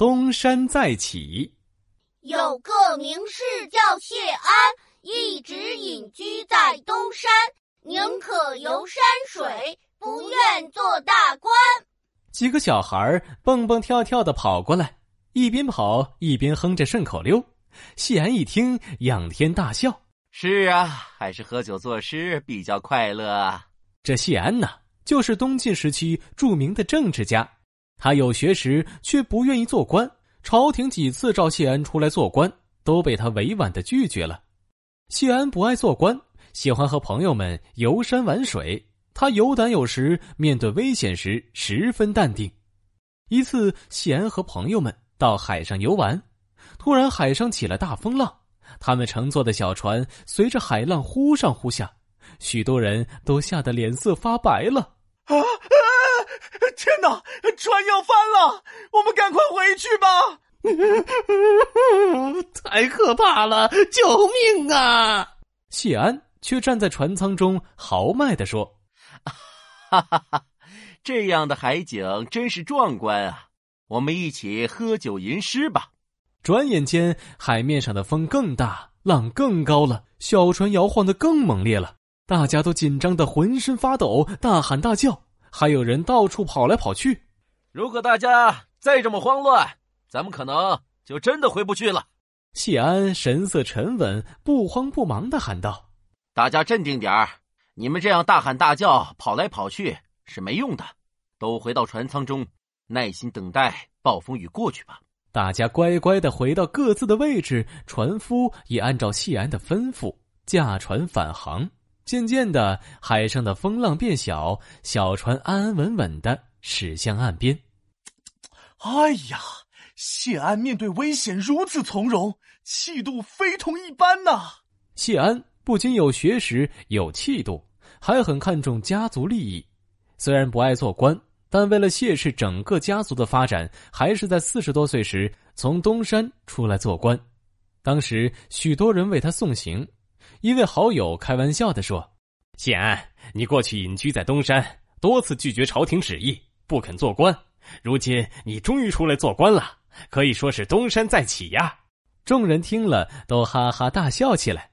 东山再起。有个名士叫谢安，一直隐居在东山，宁可游山水，不愿做大官。几个小孩蹦蹦跳跳的跑过来，一边跑一边哼着顺口溜。谢安一听，仰天大笑：“是啊，还是喝酒作诗比较快乐啊！”这谢安呢，就是东晋时期著名的政治家，他有学识，却不愿意做官。朝廷几次召谢安出来做官，都被他委婉的拒绝了。谢安不爱做官，喜欢和朋友们游山玩水。他有胆有识，面对危险时十分淡定。一次，谢安和朋友们到海上游玩，突然海上起了大风浪，他们乘坐的小船随着海浪忽上忽下，许多人都吓得脸色发白了。啊！天哪，船要翻了！我们赶快回去吧！太可怕了！救命啊！谢安却站在船舱中豪迈的说：“哈哈哈，这样的海景真是壮观啊！我们一起喝酒吟诗吧。”转眼间，海面上的风更大，浪更高了，小船摇晃的更猛烈了，大家都紧张的浑身发抖，大喊大叫。还有人到处跑来跑去。如果大家再这么慌乱，咱们可能就真的回不去了。谢安神色沉稳，不慌不忙的喊道：“大家镇定点儿，你们这样大喊大叫、跑来跑去是没用的，都回到船舱中，耐心等待暴风雨过去吧。”大家乖乖的回到各自的位置，船夫也按照谢安的吩咐驾船返航。渐渐的，海上的风浪变小，小船安安稳稳的驶向岸边。哎呀，谢安面对危险如此从容，气度非同一般呐！谢安不仅有学识、有气度，还很看重家族利益。虽然不爱做官，但为了谢氏整个家族的发展，还是在四十多岁时从东山出来做官。当时许多人为他送行。一位好友开玩笑的说：“谢安，你过去隐居在东山，多次拒绝朝廷旨意，不肯做官。如今你终于出来做官了，可以说是东山再起呀！”众人听了都哈哈大笑起来。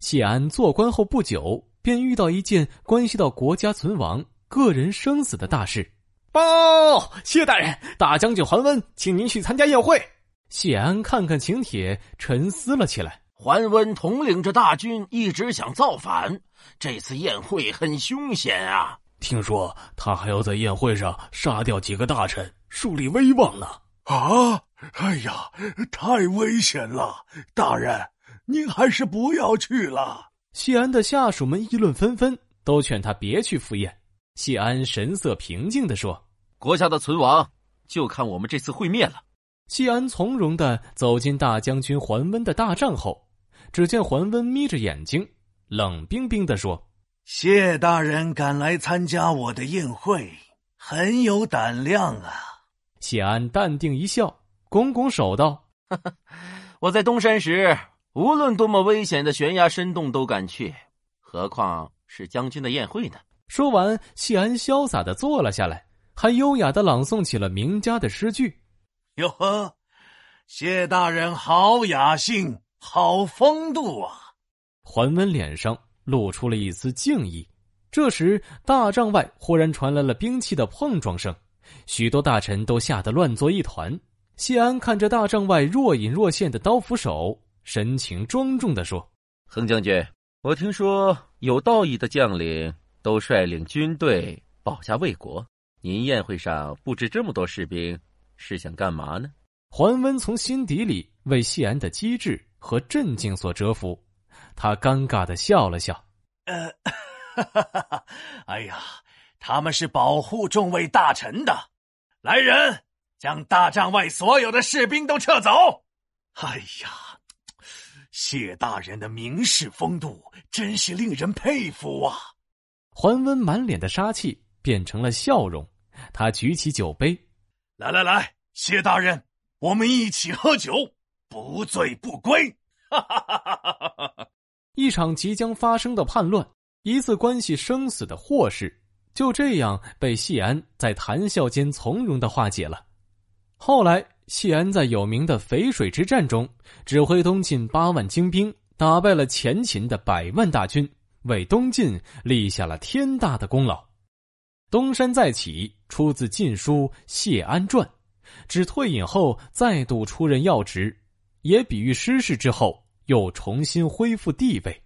谢安做官后不久，便遇到一件关系到国家存亡、个人生死的大事。报，谢大人，大将军桓温请您去参加宴会。谢安看看请帖，沉思了起来。桓温统领着大军，一直想造反。这次宴会很凶险啊！听说他还要在宴会上杀掉几个大臣，树立威望呢。啊！哎呀，太危险了！大人，您还是不要去了。谢安的下属们议论纷纷，都劝他别去赴宴。谢安神色平静的说：“国家的存亡，就看我们这次会面了。”谢安从容的走进大将军桓温的大帐后。只见桓温眯着眼睛，冷冰冰的说：“谢大人敢来参加我的宴会，很有胆量啊。”谢安淡定一笑，拱拱手道：“ 我在东山时，无论多么危险的悬崖深洞都敢去，何况是将军的宴会呢？”说完，谢安潇洒的坐了下来，还优雅的朗诵起了名家的诗句：“哟呵，谢大人好雅兴。”好风度啊！桓温脸上露出了一丝敬意。这时，大帐外忽然传来了兵器的碰撞声，许多大臣都吓得乱作一团。谢安看着大帐外若隐若现的刀斧手，神情庄重的说：“恒将军，我听说有道义的将领都率领军队保家卫国，您宴会上布置这么多士兵，是想干嘛呢？”桓温从心底里为谢安的机智。和镇静所折服，他尴尬的笑了笑。呃，哈哈哈哈哎呀，他们是保护众位大臣的。来人，将大帐外所有的士兵都撤走。哎呀，谢大人的名士风度真是令人佩服啊！桓温满脸的杀气变成了笑容，他举起酒杯，来来来，谢大人，我们一起喝酒。不醉不归！哈哈哈哈哈哈一场即将发生的叛乱，一次关系生死的祸事，就这样被谢安在谈笑间从容的化解了。后来，谢安在有名的淝水之战中，指挥东晋八万精兵，打败了前秦的百万大军，为东晋立下了天大的功劳。东山再起出自《晋书·谢安传》，指退隐后再度出任要职，也比喻失势之后又重新恢复地位。